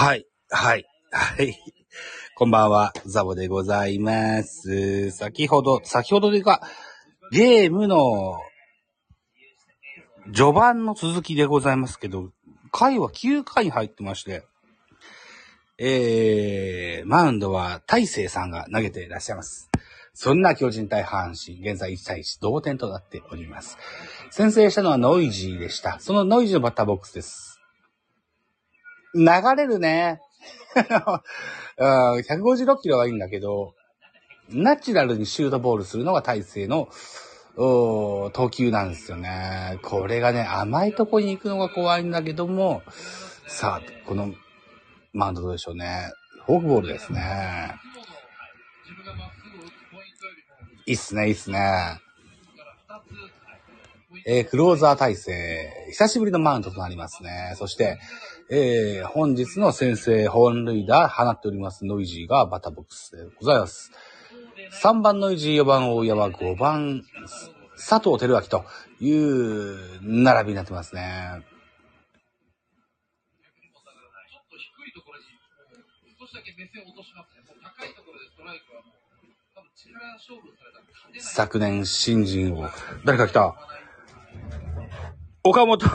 はい、はい、はい。こんばんは、ザボでございます。先ほど、先ほどというか、ゲームの序盤の続きでございますけど、回は9回に入ってまして、えー、マウンドは大勢さんが投げていらっしゃいます。そんな巨人対阪神、現在1対1同点となっております。先制したのはノイジーでした。そのノイジーのバッターボックスです。流れるね。156キロはいいんだけど、ナチュラルにシュートボールするのが大勢の、投球なんですよね。これがね、甘いとこに行くのが怖いんだけども、さあ、この、マウンドどうでしょうね。フォークボールですね。いいっすね、いいっすね。えークローザー体制、久しぶりのマウンドとなりますね。そして、えー本日の先制本塁打放っておりますノイジーがバッターボックスでございます。3番ノイジー、4番大山、5番佐藤輝明という並びになってますね。昨年新人王。誰か来た？岡本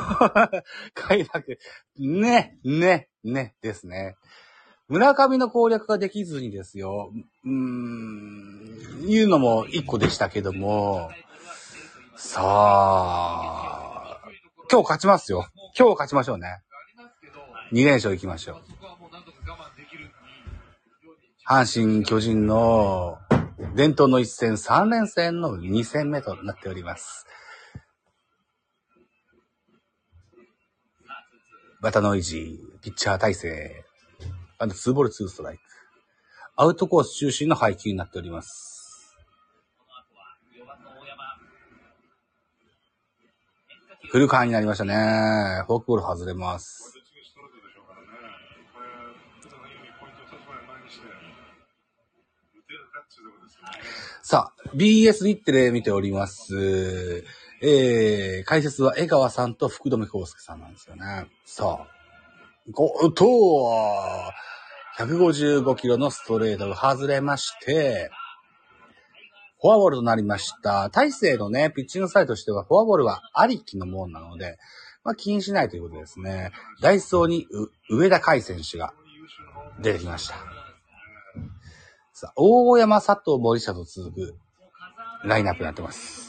開幕。ね、ね、ね、ですね。村上の攻略ができずにですよ。うーん、いうのも一個でしたけども。さあ、今日勝ちますよ。今日勝ちましょうね。2連勝行きましょう。阪神巨人の伝統の一戦3連戦の2戦目となっております。バタノイジー、ピッチャー体制、あと2ボール2ストライク。アウトコース中心の配球になっております。フルカーになりましたね。フォークボール外れます。さあ、BS 日テレ見ております。えー、解説は江川さんと福留孝介さんなんですよね。さあ、ご、と、155キロのストレートが外れまして、フォアボールとなりました。大勢のね、ピッチングサイドとしては、フォアボールはありきのもんなので、まあ気にしないということですね。ダイソーに上田海選手が出てきました。さあ、大山、佐藤、森下と続くラインナップになってます。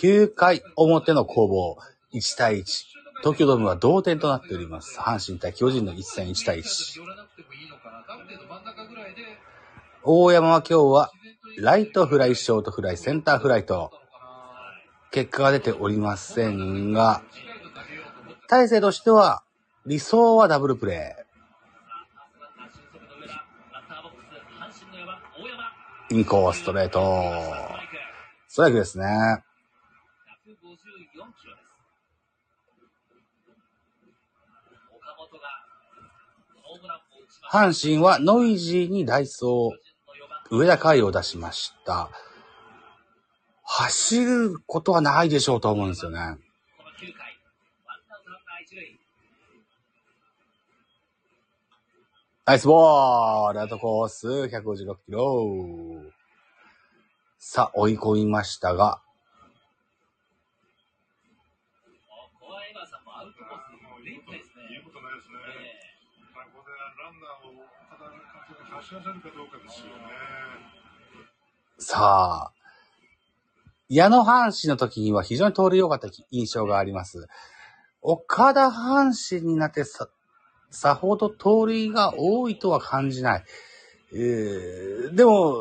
9回表の攻防、1対1。東京ドームは同点となっております。阪神対巨人の一戦1対1。大山は今日はライトフライ、ショートフライ、センターフライと、結果が出ておりませんが、しっかりと投げようと思って、大勢としては、理想はダブルプレ俊足の上田、バッターボックス、阪神の4番、大山。ー。インコーストレート。ストライク。ですね。阪神はノイジーにダイソー、上田海を出しました。走ることはないでしょうと思うんですよね。この9回、ワンアウトランナー一塁。ナイスボールアウトコース、156キロ。さあ、追い込みましたが、さんもアウトコースもうでいいいいこと、ですね。いいことないですね。えまあ、ここでランナーを、ただ、監督が走らせるかどうかですよね。さあ、矢野阪神の時には非常に通り良かった印象があります。岡田阪神になってさ、さほど盗塁が多いとは感じない。えー、でも、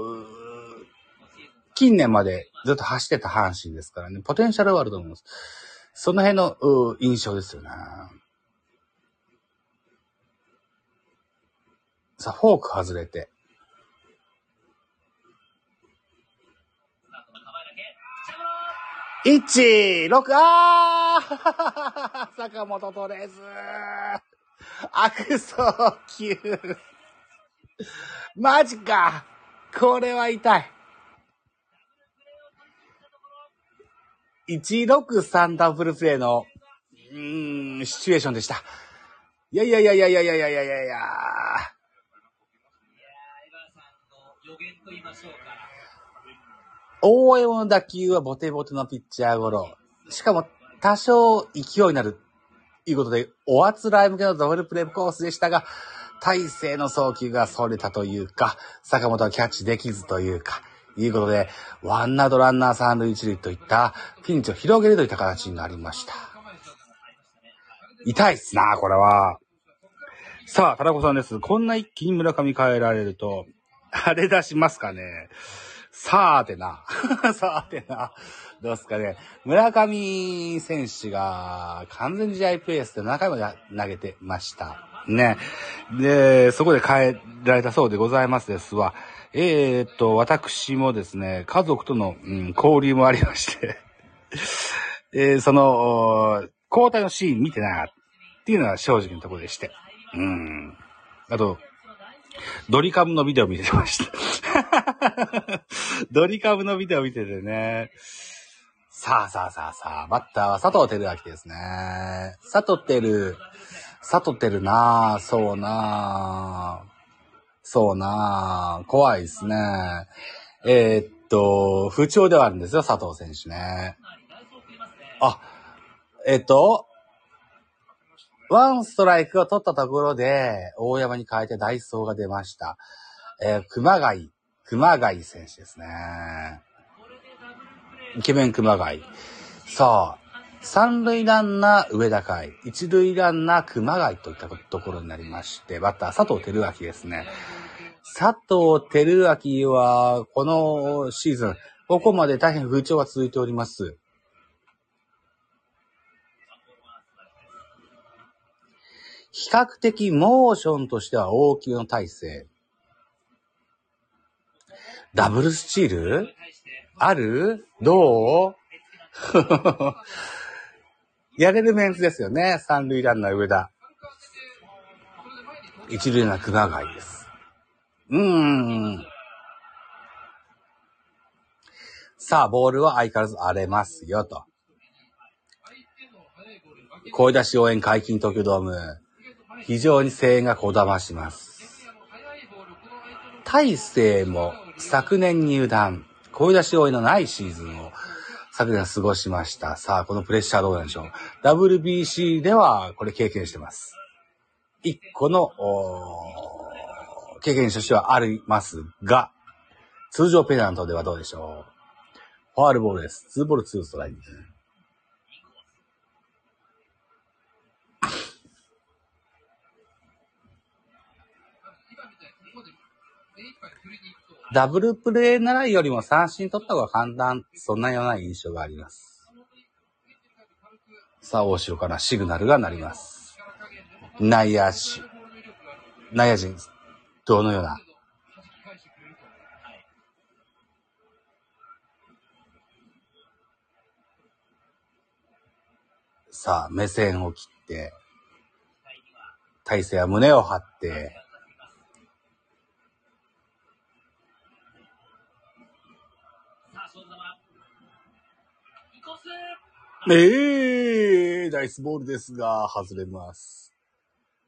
近年までずっと走ってた阪神ですからね、ポテンシャルはあると思います。その辺の印象ですよね。さあ、フォーク外れて。スタートの構えだけ。ピッチャーゴロ1、6、あー 坂本取れず。悪送球。マジか。これは痛い。163ダブルプレイの、うん、シチュエーションでした。いやいやいやいやいやいやいやいやいやいやいやー、江川さんの予言と言いましょうか。大江の打球はボテボテのピッチャーゴロ。しかも、多少勢いになる。いうことで、おあつらい向けのダブルプレイコースでしたが、大勢の送球がそれたというか、坂本はキャッチできずというか、いうことで、ワンアウトランナー三塁一塁といったピンチを広げるといった形になりました。痛いっすな、これは。さあ、タラコさんです。こんな一気に村上変えられると、あれ出しますかね。さーてな。さーてな。どうすかね。村上選手が完全試合ペースで7回まで投げてました。ね。で、そこで変えられたそうでございますですわ。えー、っと、私もですね、家族との、うん、交流もありまして、えーその、交代のシーン見てなかったっていうのが正直なところでして。うん。あと、ドリカムのビデオ見てました。ドリカムのビデオ見ててね。さあさあさあさあ、バッターは佐藤輝明ですね。佐藤輝、佐藤輝なあそうなあそうなあ怖いですね。えーっと、不調ではあるんですよ、佐藤選手ね。あ、えーっと、ワンストライクを取ったところで、大山に変えてダイソーが出ました。えー熊谷、熊谷選手ですね。イケメン熊谷。さあ、三塁ランナー上田海、一塁ランナー熊谷といったところになりまして、バッター佐藤輝明ですね。佐藤輝明は、このシーズン、ここまで大変不調が続いております。比較的モーションとしては大きめの体勢。ダブルスチール？ある？どう？やれるメンツですよね。三塁ランナー上田。一塁ランナー熊谷です。うーん。さあ、ボールは相変わらず荒れますよ、と。声出し応援解禁東京ドーム。非常に声援がこだまします。大勢も昨年入団、声出し応援のないシーズンを昨年過ごしました。さあ、このプレッシャーどうなんでしょう。WBC ではこれ経験してます。一個の、経験としてはありますが、通常ペナントではどうでしょう。ファールボールです。2ボール2ストライク。ダブルプレーならよりも三振取った方が簡単。そんなような印象があります。さあ、大城からシグナルが鳴ります。内野手、内野陣、どのような？さあ、目線を切って、体勢は胸を張って、さあ、そのまま。インコースええー、ナイスボールですが、外れます。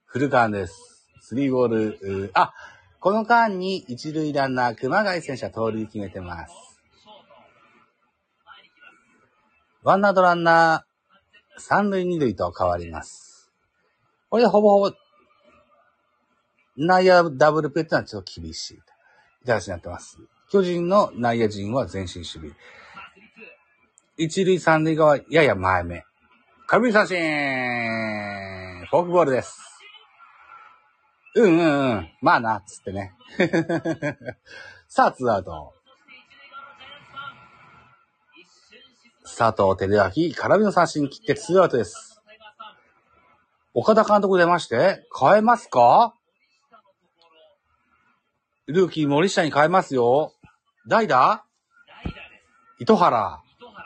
フルカーンです。スリーボール、あ、この間に一塁ランナー、熊谷選手は盗塁決めてます。ワンアウトランナー、三塁二塁と変わります。これでほぼほぼ、内野ダブルプレーってのはちょっと厳しい。形になってます。巨人の内野陣は前進守備。一塁三塁側、やや前目。空振り三振フォークボールです。うんうんうん。まあな、つってね。さあ、ツーアウト。佐藤輝明、空振りの三振に切ってツーアウトです。岡田監督出まして、変えますか？ルーキー森下に変えますよ。代打？糸原。糸原。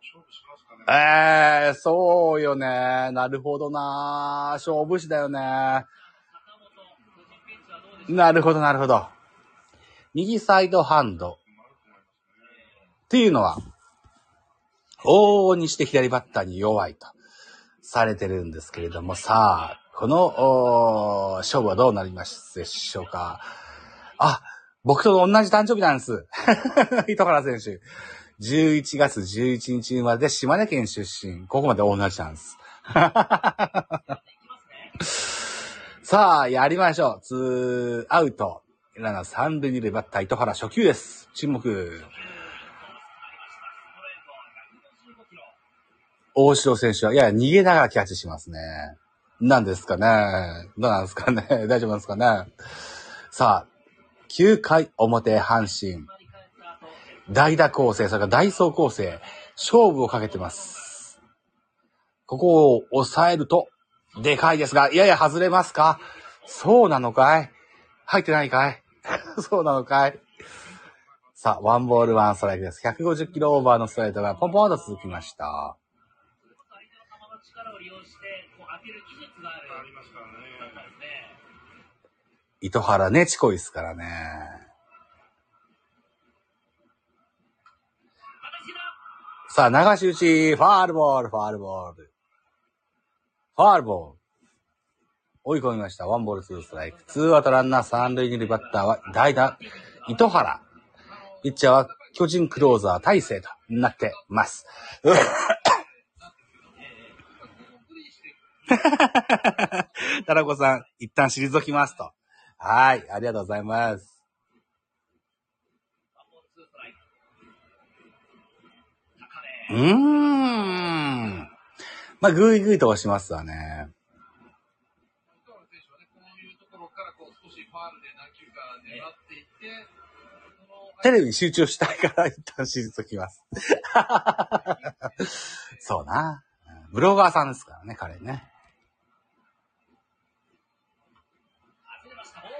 勝負しますかね。ええー、そうよね。なるほどな。勝負師だよね。なるほど、なるほど。右サイドハンド。っていうのは、往々にして左バッターに弱いとされてるんですけれども、さあ、この、勝負はどうなりますでしょうか。あ、僕と同じ誕生日なんです。糸原選手。11月11日生まれで島根県出身。ここまで同じなんです。さあ、やりましょう。ツーアウト。ランナー三塁二塁バッター糸原初球です。注目。大城選手は、いや、逃げながらキャッチしますね。何ですかねどうなんですかね 大丈夫なんですかねさあ、9回表阪神。代打構成、それからダイソー構成、勝負をかけてます。ここを抑えると、でかいですが、いやいや外れますか？そうなのかい？入ってないかい？そうなのかい？さあ、ワンボールワンストライクです。150キロオーバーのストライクがポンポンと続きました。相手の球の力を利用して、こう当てる技術があるありますからね。だったんですね。糸原ね、チコイですからね。形ださあ、流し打ち、ファールボール、ファールボール。ファールボール。追い込みました。ワンボールツーストライク。ツーアウトランナー三塁二塁バッターは代打、糸原。ピッチャーは巨人クローザー大勢となってます。タラコさん、一旦退きますと。はい、ありがとうございます。ワンボールツーストライク。高うめ。ーん。まあ、ぐいぐいと押しますわね。テレビに集中したいから一旦退きます。そうな。ブロガーさんですからね、彼ね。外れました、ボール。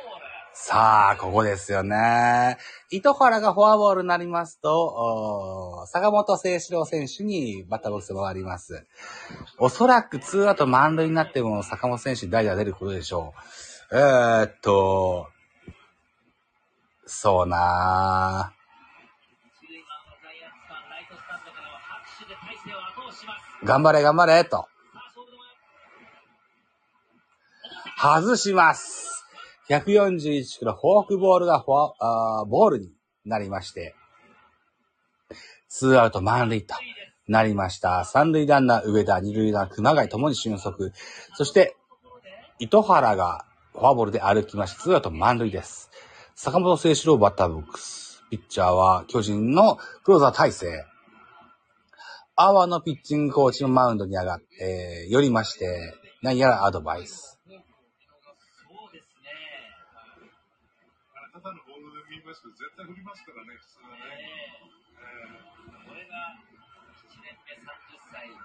さあ、ここですよね。糸原がフォアボールになりますと、坂本誠志郎選手にバッターボックス回ります。おそらくツーアウト満塁になっても坂本選手に代打出ることでしょう。えー、っと、そうな。頑張れ頑張れと。外します。141キロフォークボールがフォアあーボールになりまして、ツーアウト満塁となりました。三塁ランナー上田、二塁ランナー熊谷ともに俊足。そして、糸原がフォアボールで歩きまして、ツーアウト満塁です。坂本誠志郎バッターボックス。ピッチャーは巨人のクローザー大勢。阿波のピッチングコーチのマウンドに上がって、寄りまして、何やらアドバイス。そうですね。あれ、ただのボールですけど、絶対振りますからね、普通はね。ええこれが7年目30歳の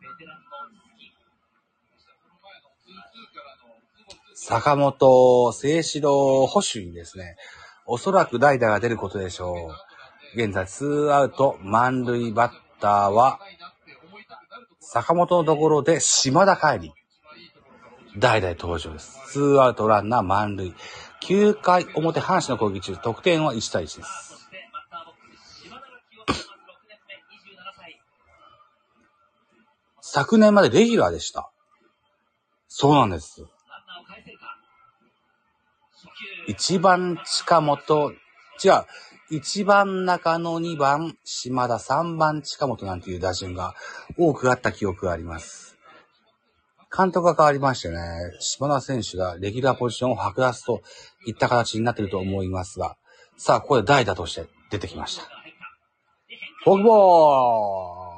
ベテランの月。その前の2-2からの2-2坂本誠志郎保守にですね、おそらく代打が出ることでしょう。現在、ツーアウト満塁バッターは、坂本のところで島田帰り。代々登場です。ツーアウトランナー満塁。9回表阪神の攻撃中、得点は1対1です。昨年までレギュラーでした。そうなんです。ランナーを返せるか。初球。1番近本、違う。1番中野2番島田3番近本なんていう打順が多くあった記憶があります。監督が変わりましてね、島田選手がレギュラーポジションを剥奪といった形になっていると思いますが、さあ、ここで代打として出てきました。フォークボール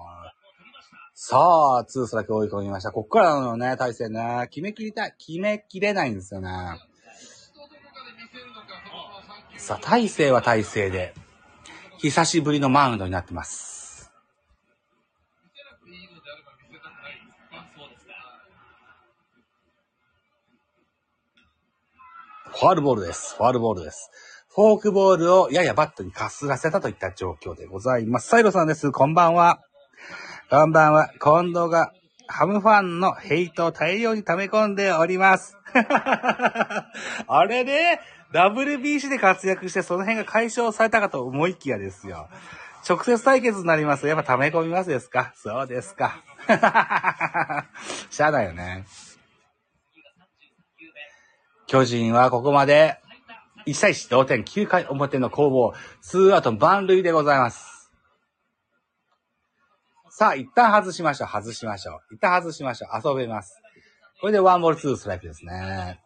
さあ、ツーストだけ追い込みました。こっからのね、対戦ね、決めきりたい、決めきれないんですよね。さあ、大勢は大勢で、久しぶりのマウンドになってます。見せなくていいのであれば見せたくないんですかあそうですか。ファールボールです。ファールボールです。フォークボールをややバットにかすらせたといった状況でございます。サイロさんです。こんばんは。こんばんは。近藤がハムファンのヘイトを大量に溜め込んでおります。あれね、WBC で活躍してその辺が解消されたかと思いきやですよ。直接対決になります。やっぱ溜め込みますですか？そうですか。しゃあないよね。巨人はここまで1対1同点9回表の攻防、2アウト満塁でございます。さあ、一旦外しましょう。外しましょう。一旦外しましょう。遊べます。これでワンボールツーストライクですね。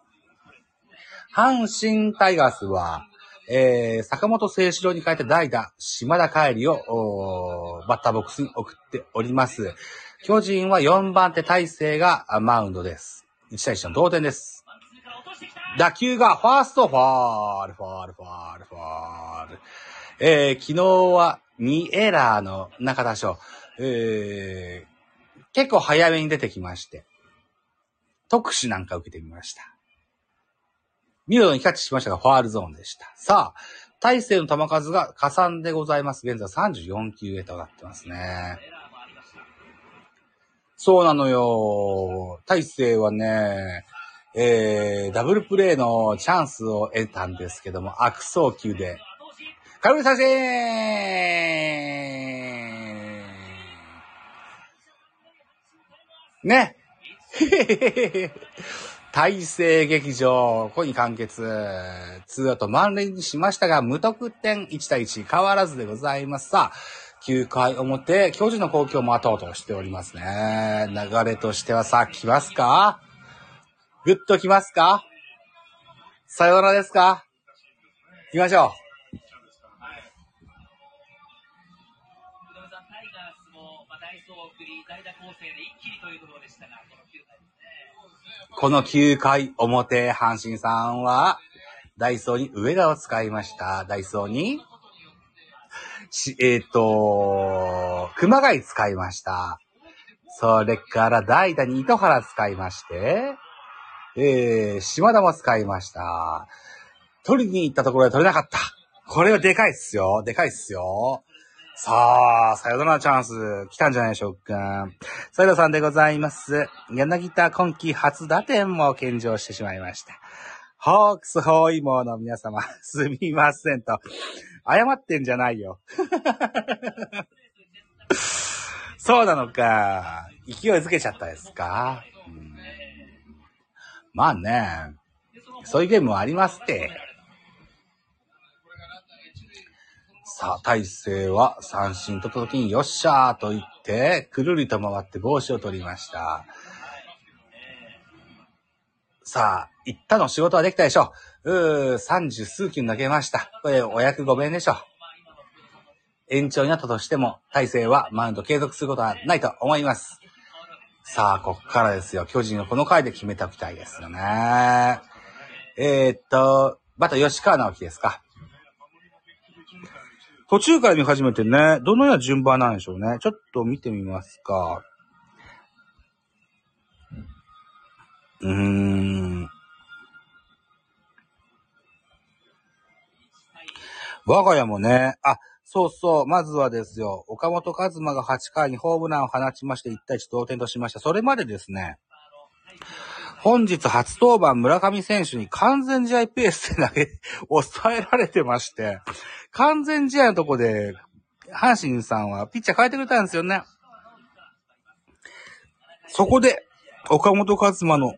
阪神タイガースは、えー、坂本誠志郎に変えて代打、島田帰りを、バッターボックスに送っております。巨人は4番手大勢がマウンドです。1対1の同点です。打球がファーストファール、ファール、ファール、ファール。えー、昨日は2エラーの中田翔。えー、結構早めに出てきまして、特殊なんか受けてみました。見事にキャッチしましたが、ファールゾーンでした。さあ、大勢の球数が加算でございます。現在34球へとなってますね。そうなのよ。大勢はね、えー、ダブルプレーのチャンスを得たんですけども、悪送球で、空振り三振ね。大勢劇場、ここに完結。ツーアウト満塁にしましたが、無得点1対1変わらずでございます。さあ、9回表、巨人の公共も後々しておりますね。流れとしてはさあ、来ますか？ぐっと来ますか？さよならですか？行きましょう。こ、の9回。表、阪神さんは、ダイソーに上田を使いました。ダイソーに、えっ、と、熊谷使いました。それから代打に糸原使いまして、えー、島田も使いました。取りに行ったところで取れなかった。これはでかいっすよ。でかいっすよ。さあ、さよならチャンス来たんじゃないでしょうか。サイドさんでございます。柳田今季初打点も献上してしまいました。ホークスホイモーの皆様、すみませんと。謝ってんじゃないよ。そうなのか。勢いづけちゃったですか。まあね、そういうゲームもありますって。さあ、大勢は三振取った時によっしゃーと言って、くるりと回って帽子を取りました。さあ、行ったの仕事はできたでしょう。うー、三十数球投げました。これ、お役ごめんでしょう。延長になったとしても、大勢はマウンド継続することはないと思います。さあ、こっからですよ。巨人のこの回で決めておきたいですよね。えー、っと、また吉川直樹ですか。途中から見始めてね、どのような順番なんでしょうね。ちょっと見てみますか。うーん。我が家もね、あ、そうそう、まずはですよ、岡本和真が8回にホームランを放ちまして1対1同点としました。それまでですね、本日初登板村上選手に完全試合ペースで投げ、抑えられてまして、完全試合のとこで、阪神さんはピッチャー変えてくれたんですよね。そこで、岡本和真の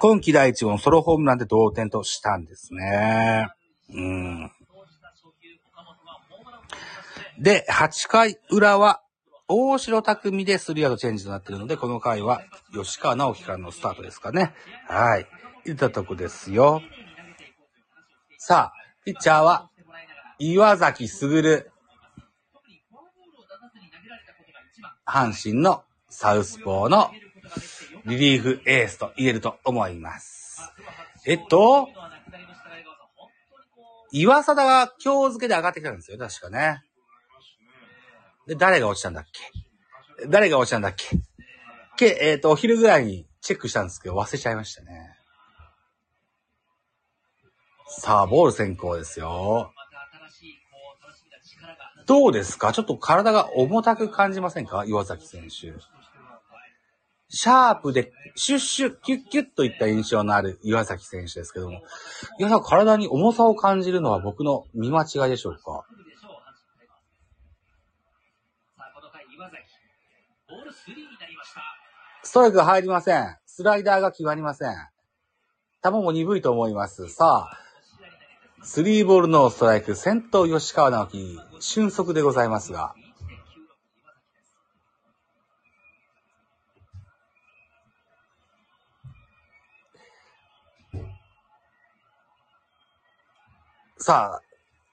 今季第一号のソロホームランで同点としたんですね。うん。で、8回裏は、大城匠でスリーアウトチェンジとなっているので、この回は吉川直樹からのスタートですかね。はい。いったとこですよ。さあ、ピッチャーは、岩崎卓。阪神のサウスポーのリリーフエースと言えると思います。えっと、岩貞が今日付で上がってきたんですよ、確かね。で、誰が落ちたんだっけ？誰が落ちたんだっけ？け、えっ、と、お昼ぐらいにチェックしたんですけど、忘れちゃいましたね。さあ、ボール先行ですよ。どうですか？ちょっと体が重たく感じませんか？岩崎選手。シャープで、シュッシュッ、キュッキュッといった印象のある岩崎選手ですけども。いや、体に重さを感じるのは僕の見間違いでしょうかスリーになりました。ストライクが入りません。スライダーが決まりません。球も鈍いと思います。さあ、スリーボールのストライク、先頭吉川直樹、俊足でございますが、さあ、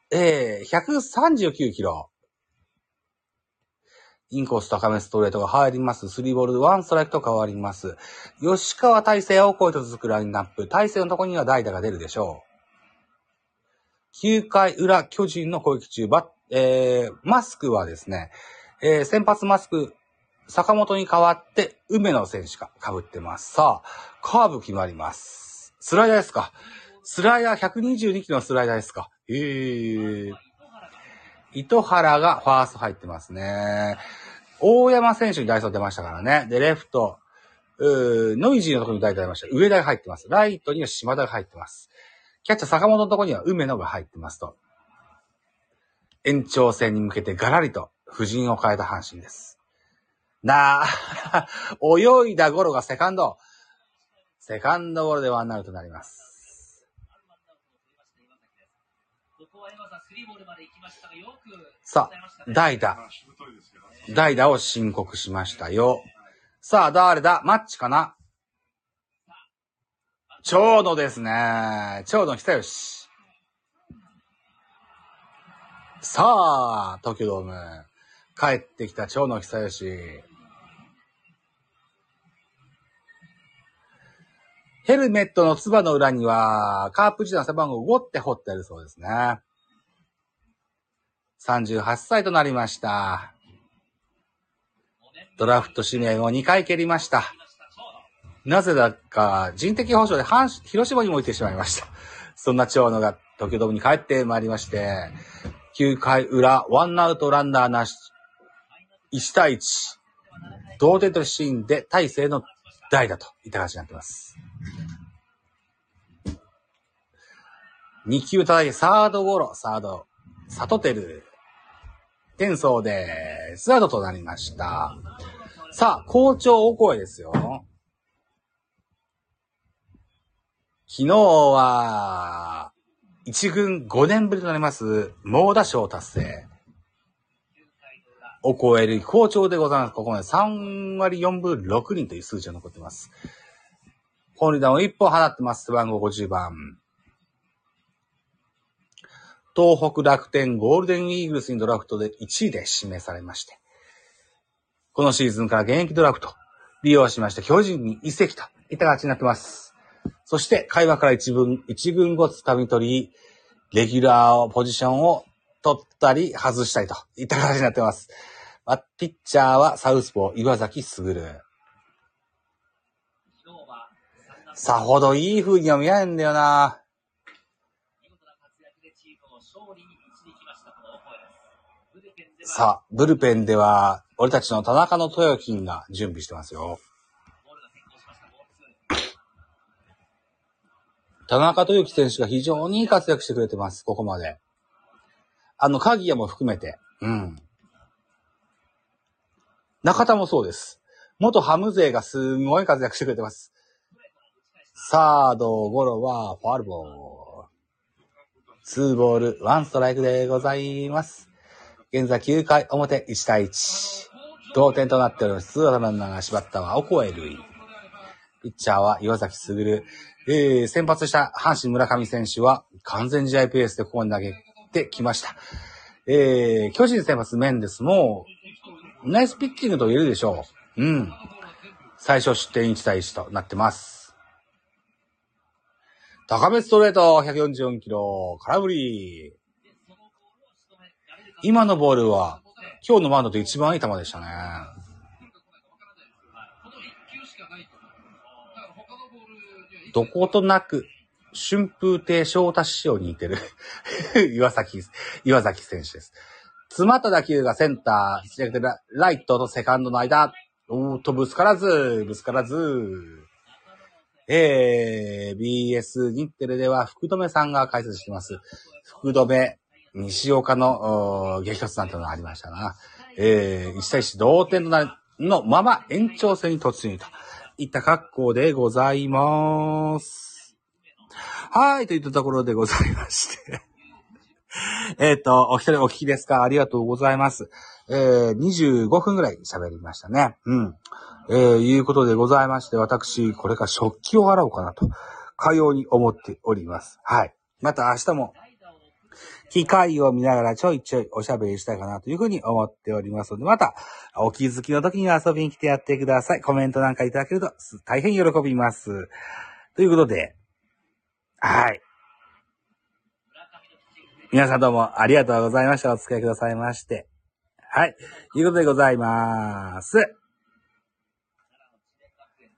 えー、139キロ。インコース高めストレートが入ります。スリーボールでワンストライクと変わります。吉川大勢を超えと続くラインナップ。大勢のところには代打が出るでしょう。9回裏、巨人の攻撃中、バ、えー、マスクはですね、えー、先発マスク、坂本に代わって、梅野選手が被ってます。さあ、カーブ決まります。スライダーですかスライダー122キロのスライダーですかええー。糸原がファースト入ってますね。大山選手にダイソー出ましたからね。で、レフト、うーノイジーのところに代打出ました。上田が入ってます。ライトには島田が入ってます。キャッチャー坂本のところには梅野が入ってますと。延長戦に向けてガラリと布陣を変えた阪神です。なあ、泳いだゴロがセカンド。セカンドゴロでワンアウトになります。ここは山さん、スリーボールまで行きましたが、よくさ抑えましたね代打。代打を申告しましたよ。さあ、誰だ？マッチかな？長野ですね。長野久吉。さあ、東京ドーム。帰ってきた長野久吉。ヘルメットのつばの裏には、カープ時代の背番号5って彫ってあるそうですね。38歳となりました。ドラフト指名を2回蹴りました。なぜだか、人的保障で阪広島にも置いてしまいました。そんな長野が東京ドームに帰ってまいりまして、9回裏、ワンアウトランナーなし、1対1、同点というシーンで大勢の代打といった形になっています。2球叩いて、サードゴロ、サード、サトテル、転送で、スアウトとなりました。さあ、好調お声ですよ。昨日は、一軍5年ぶりとなります、猛打賞達成。お声より好調でございます。ここまで3割4分6厘という数字が残っています。本塁打を1本放ってます。背番号50番。東北楽天ゴールデンイーグルスにドラフトで1位で指名されまして、このシーズンから現役ドラフト利用しまして巨人に移籍といった形になってます。そして会話から一分、一軍後掴み取り、レギュラーをポジションを取ったり外したりといった形になってます。まあ、ピッチャーはサウスポー岩崎卓。昨日は三打数さほどいい風には見えないんだよな。さあ、ブルペンでは、俺たちの田中の豊金が準備してますよ。田中豊樹選手が非常に活躍してくれてます、ここまで。あの、鍵谷も含めて。うん。中田もそうです。元ハム勢がすごい活躍してくれてます。サード、ゴロはファールボール。ツーボール、ワンストライクでございます。現在9回表1対1。同点となっております。ツーアウトランナーが縛ったはオコエルイ。ピッチャーは岩崎卓。えー、先発した阪神村上選手は完全試合ペースでここに投げてきました。えー、巨人先発メンデスも、ナイスピッチングと言えるでしょう。うん。最初失点1対1となってます。高めストレート、144キロ、空振り。今のボールは、今日のマウンドで一番いい球でしたね。どことなく、春風亭昇太師匠に似てる 岩崎、岩崎選手です。詰まった打球がセンター、ライトとセカンドの間、おーっとぶつからず、ぶつからず。えー、BS 日テレでは福留さんが解説してます。福留、西岡の激突なんてのがありましたな。えー、1対1同点のまま延長戦に突入といった格好でございます。はい、といったところでございまして。えっと、お一人お聞きですか？ありがとうございます。えー、25分ぐらい喋りましたね。うん。えー、いうことでございまして、私、これから食器を洗おうかなと、かように思っております。はい。また明日も、機会を見ながらちょいちょいおしゃべりしたいかなというふうに思っておりますので、また、お気づきの時に遊びに来てやってください。コメントなんかいただけると大変喜びます。ということで、はい。皆さんどうもありがとうございました。お付き合いくださいまして。はい。ということでございます。